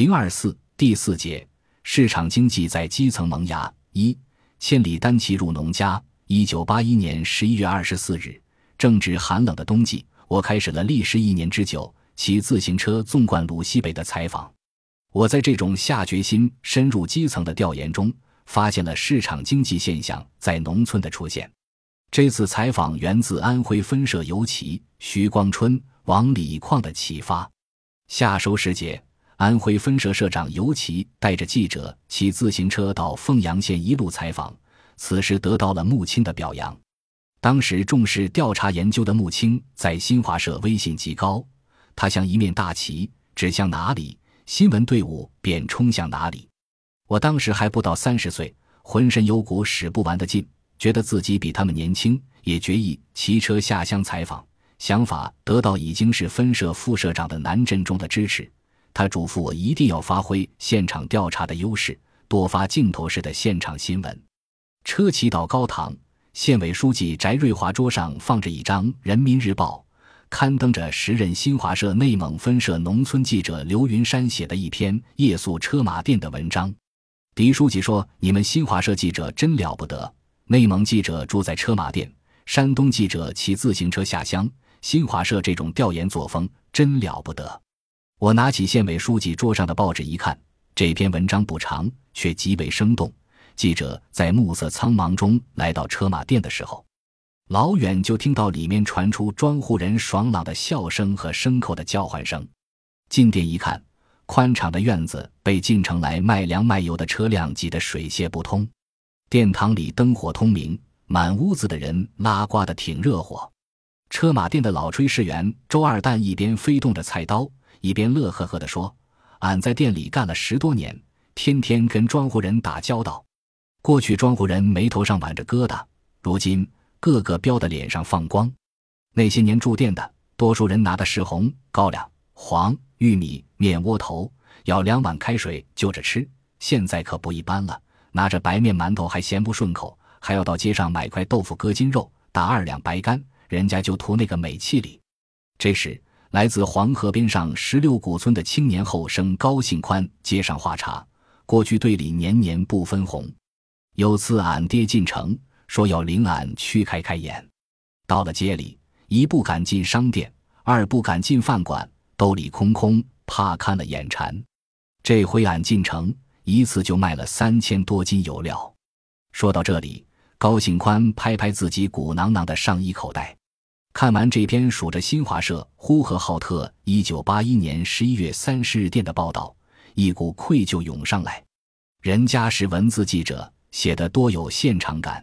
零二四第四节市场经济在基层萌芽。一千里单骑入农家。一九八一年十一月二十四日，正值寒冷的冬季，我开始了历时一年之久骑自行车纵贯鲁西北的采访。我在这种下决心深入基层的调研中，发现了市场经济现象在农村的出现。这次采访源自安徽分社游骑徐光春、王李矿的启发。夏收时节。安徽分社社长尤其带着记者骑自行车到凤阳县一路采访，此时得到了穆青的表扬。当时重视调查研究的穆青在新华社威信极高，他像一面大旗，指向哪里，新闻队伍便冲向哪里。我当时还不到三十岁，浑身有股使不完的劲，觉得自己比他们年轻，也决意骑车下乡采访。想法得到已经是分社副社长的南振中的支持。他嘱咐我一定要发挥现场调查的优势，多发镜头式的现场新闻。车骑到高堂，县委书记翟瑞华桌上放着一张《人民日报》，刊登着时任新华社内蒙分社农村记者刘云山写的一篇夜宿车马店的文章。狄书记说：“你们新华社记者真了不得，内蒙记者住在车马店，山东记者骑自行车下乡，新华社这种调研作风真了不得。”我拿起县委书记桌上的报纸一看，这篇文章不长，却极为生动。记者在暮色苍茫中来到车马店的时候，老远就听到里面传出庄户人爽朗的笑声和牲口的叫唤声。进店一看，宽敞的院子被进城来卖粮卖油的车辆挤得水泄不通，殿堂里灯火通明，满屋子的人拉呱的挺热火。车马店的老炊事员周二蛋一边挥动着菜刀。一边乐呵呵地说：“俺在店里干了十多年，天天跟庄户人打交道。过去庄户人眉头上挽着疙瘩，如今个个标的脸上放光。那些年住店的，多数人拿的是红高粱、黄玉米、面窝头，舀两碗开水就着吃。现在可不一般了，拿着白面馒头还嫌不顺口，还要到街上买块豆腐割筋肉，打二两白干，人家就图那个美气哩。这时。”来自黄河边上十六古村的青年后生高兴宽接上话茬：过去队里年年不分红，有次俺爹进城，说要领俺去开开眼。到了街里，一不敢进商店，二不敢进饭馆，兜里空空，怕看了眼馋。这回俺进城，一次就卖了三千多斤油料。说到这里，高兴宽拍拍自己鼓囊囊的上衣口袋。看完这篇数着新华社呼和浩特一九八一年十一月三十日电的报道，一股愧疚涌上来。人家是文字记者，写的多有现场感，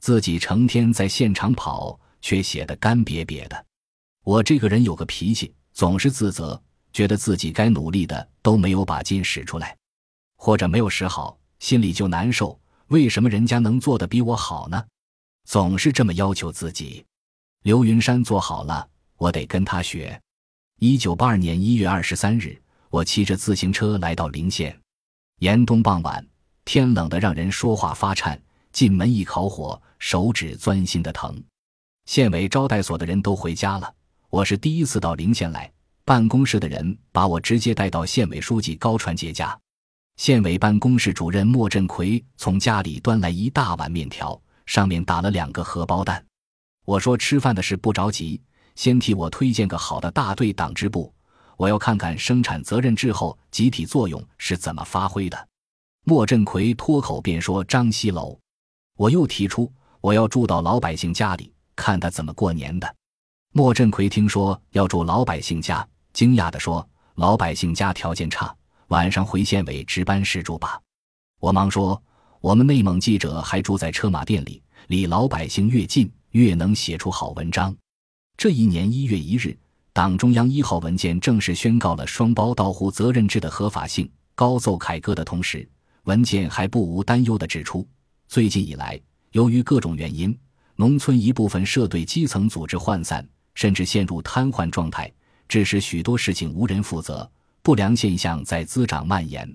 自己成天在现场跑，却写的干瘪瘪的。我这个人有个脾气，总是自责，觉得自己该努力的都没有把劲使出来，或者没有使好，心里就难受。为什么人家能做的比我好呢？总是这么要求自己。刘云山做好了，我得跟他学。一九八二年一月二十三日，我骑着自行车来到临县。严冬傍晚，天冷得让人说话发颤，进门一烤火，手指钻心的疼。县委招待所的人都回家了，我是第一次到临县来。办公室的人把我直接带到县委书记高传杰家。县委办公室主任莫振奎从家里端来一大碗面条，上面打了两个荷包蛋。我说吃饭的事不着急，先替我推荐个好的大队党支部，我要看看生产责任制后集体作用是怎么发挥的。莫振奎脱口便说张西楼。我又提出我要住到老百姓家里，看他怎么过年的。莫振奎听说要住老百姓家，惊讶地说：“老百姓家条件差，晚上回县委值班室住吧。”我忙说：“我们内蒙记者还住在车马店里，离老百姓越近。”越能写出好文章。这一年一月一日，党中央一号文件正式宣告了双包到户责任制的合法性。高奏凯歌的同时，文件还不无担忧地指出，最近以来，由于各种原因，农村一部分社队基层组织涣散，甚至陷入瘫痪状态，致使许多事情无人负责，不良现象在滋长蔓延。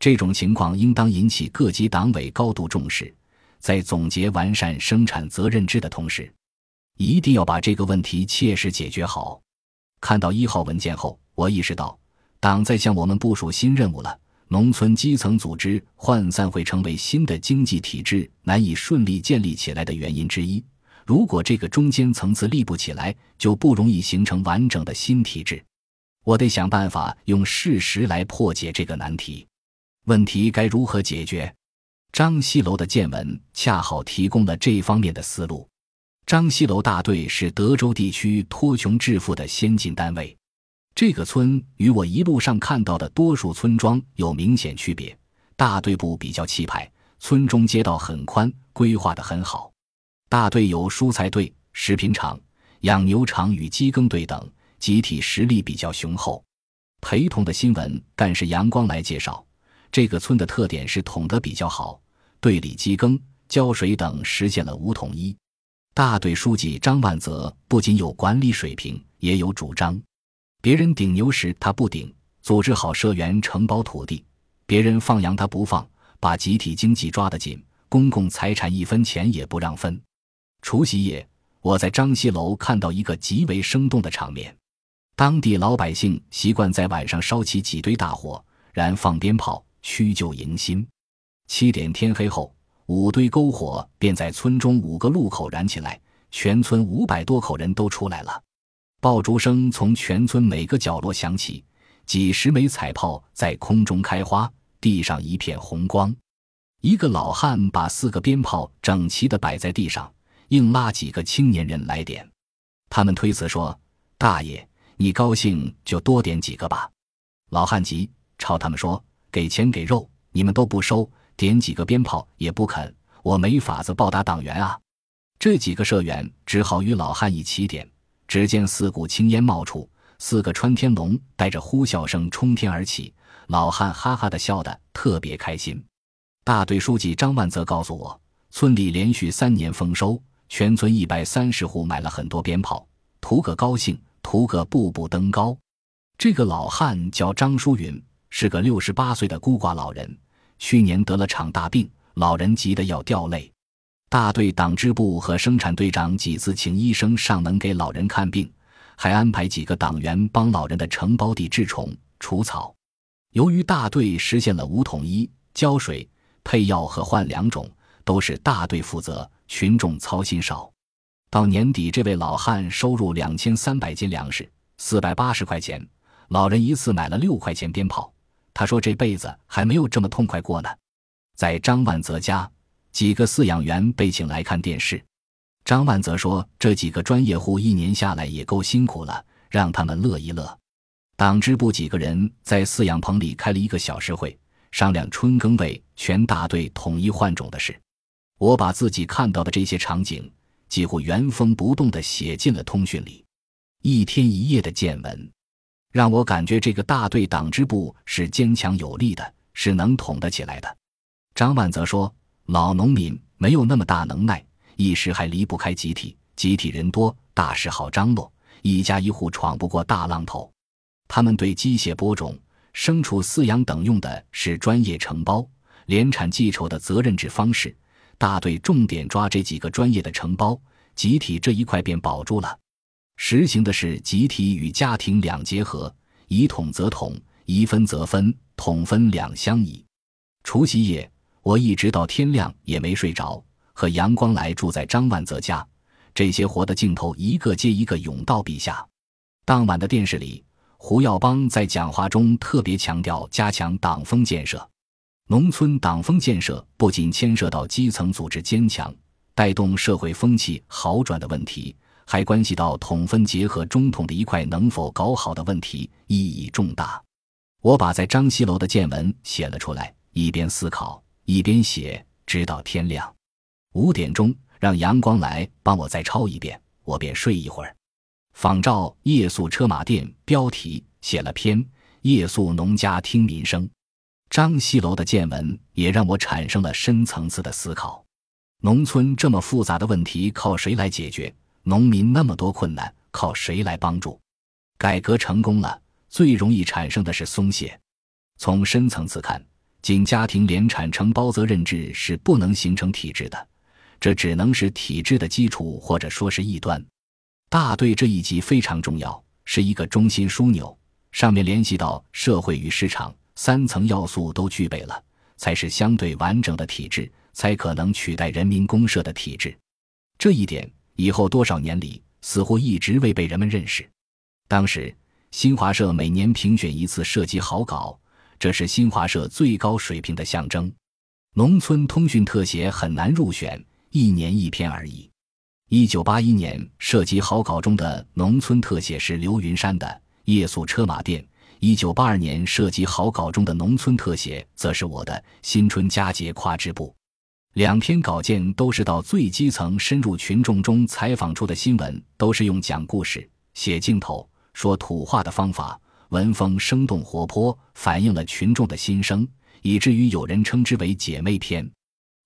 这种情况应当引起各级党委高度重视。在总结完善生产责任制的同时，一定要把这个问题切实解决好。看到一号文件后，我意识到，党在向我们部署新任务了。农村基层组织涣散会成为新的经济体制难以顺利建立起来的原因之一。如果这个中间层次立不起来，就不容易形成完整的新体制。我得想办法用事实来破解这个难题。问题该如何解决？张西楼的见闻恰好提供了这方面的思路。张西楼大队是德州地区脱穷致富的先进单位。这个村与我一路上看到的多数村庄有明显区别。大队部比较气派，村中街道很宽，规划得很好。大队有蔬菜队、食品厂、养牛场与机耕队等，集体实力比较雄厚。陪同的新闻干事杨光来介绍，这个村的特点是统得比较好，队里机耕、浇水等实现了五统一。大队书记张万泽不仅有管理水平，也有主张。别人顶牛时他不顶，组织好社员承包土地；别人放羊他不放，把集体经济抓得紧，公共财产一分钱也不让分。除夕夜，我在张西楼看到一个极为生动的场面：当地老百姓习惯在晚上烧起几堆大火，燃放鞭炮，驱旧迎新。七点天黑后，五堆篝火便在村中五个路口燃起来，全村五百多口人都出来了。爆竹声从全村每个角落响起，几十枚彩炮在空中开花，地上一片红光。一个老汉把四个鞭炮整齐地摆在地上，硬拉几个青年人来点。他们推辞说：“大爷，你高兴就多点几个吧。”老汉急，朝他们说：“给钱给肉，你们都不收，点几个鞭炮也不肯，我没法子报答党员啊。”这几个社员只好与老汉一起点。只见四股青烟冒出，四个穿天龙带着呼啸声冲天而起，老汉哈哈的笑得特别开心。大队书记张万泽告诉我，村里连续三年丰收，全村一百三十户买了很多鞭炮，图个高兴，图个步步登高。这个老汉叫张淑云，是个六十八岁的孤寡老人，去年得了场大病，老人急得要掉泪。大队党支部和生产队长几次请医生上门给老人看病，还安排几个党员帮老人的承包地治虫除草。由于大队实现了五统一，浇水、配药和换粮种都是大队负责，群众操心少。到年底，这位老汉收入两千三百斤粮食，四百八十块钱。老人一次买了六块钱鞭炮，他说这辈子还没有这么痛快过呢。在张万泽家。几个饲养员被请来看电视，张万泽说：“这几个专业户一年下来也够辛苦了，让他们乐一乐。”党支部几个人在饲养棚里开了一个小时会，商量春耕为全大队统一换种的事。我把自己看到的这些场景几乎原封不动地写进了通讯里。一天一夜的见闻，让我感觉这个大队党支部是坚强有力的，是能统得起来的。张万泽说。老农民没有那么大能耐，一时还离不开集体。集体人多，大事好张罗，一家一户闯不过大浪头。他们对机械播种、牲畜饲养等用的是专业承包、联产计酬的责任制方式。大队重点抓这几个专业的承包，集体这一块便保住了。实行的是集体与家庭两结合，以统则统，一分则分，统分两相宜。除夕夜。我一直到天亮也没睡着，和杨光来住在张万泽家。这些活的镜头一个接一个涌到笔下。当晚的电视里，胡耀邦在讲话中特别强调加强党风建设。农村党风建设不仅牵涉到基层组织坚强、带动社会风气好转的问题，还关系到统分结合中统的一块能否搞好的问题，意义重大。我把在张西楼的见闻写了出来，一边思考。一边写，直到天亮，五点钟让阳光来帮我再抄一遍，我便睡一会儿。仿照夜宿车马店标题写了篇《夜宿农家听民声》。张西楼的见闻也让我产生了深层次的思考：农村这么复杂的问题，靠谁来解决？农民那么多困难，靠谁来帮助？改革成功了，最容易产生的是松懈。从深层次看。仅家庭联产承包责任制是不能形成体制的，这只能是体制的基础，或者说是异端。大队这一级非常重要，是一个中心枢纽，上面联系到社会与市场三层要素都具备了，才是相对完整的体制，才可能取代人民公社的体制。这一点以后多少年里似乎一直未被人们认识。当时新华社每年评选一次设计好稿，这是新华社最高水平的象征。农村通讯特写很难入选，一年一篇而已。一九八一年设计好稿中的农村特写是刘云山的。夜宿车马店。一九八二年设计好稿中的农村特写，则是我的《新春佳节夸织布》。两篇稿件都是到最基层、深入群众中采访出的新闻，都是用讲故事、写镜头、说土话的方法，文风生动活泼，反映了群众的心声，以至于有人称之为姐妹篇。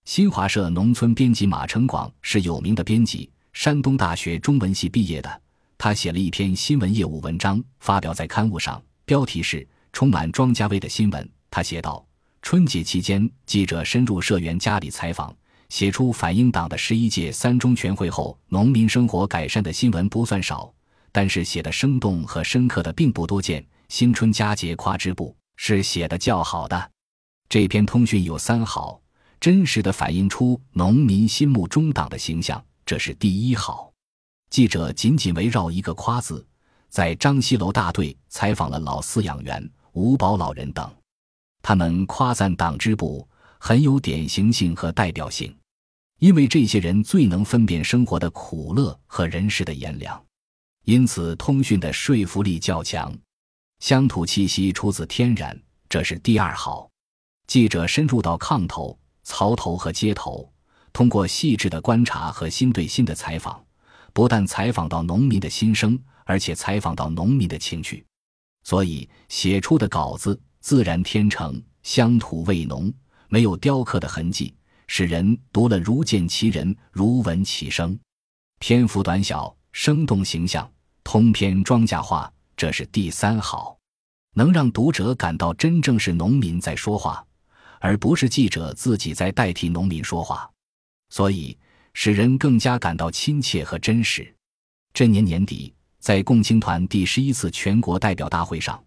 新华社农村编辑马成广是有名的编辑，山东大学中文系毕业的。他写了一篇新闻业务文章，发表在刊物上，标题是《充满庄稼味的新闻》。他写道：春节期间，记者深入社员家里采访，写出反映党的十一届三中全会后农民生活改善的新闻不算少，但是写的生动和深刻的并不多见。新春佳节夸织布是写的较好的。这篇通讯有三好：真实的反映出农民心目中党的形象，这是第一好。记者紧紧围绕一个“夸”字，在张西楼大队采访了老饲养员、五保老人等，他们夸赞党支部很有典型性和代表性，因为这些人最能分辨生活的苦乐和人世的炎凉，因此通讯的说服力较强。乡土气息出自天然，这是第二好。记者深入到炕头、槽头和街头，通过细致的观察和心对心的采访。不但采访到农民的心声，而且采访到农民的情绪，所以写出的稿子自然天成，乡土味浓，没有雕刻的痕迹，使人读了如见其人，如闻其声。篇幅短小，生动形象，通篇庄稼话，这是第三好，能让读者感到真正是农民在说话，而不是记者自己在代替农民说话，所以。使人更加感到亲切和真实。这年年底，在共青团第十一次全国代表大会上，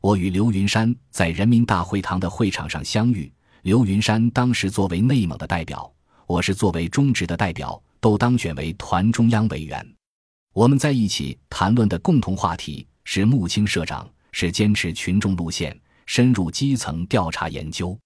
我与刘云山在人民大会堂的会场上相遇。刘云山当时作为内蒙的代表，我是作为中直的代表，都当选为团中央委员。我们在一起谈论的共同话题是穆青社长是坚持群众路线，深入基层调查研究。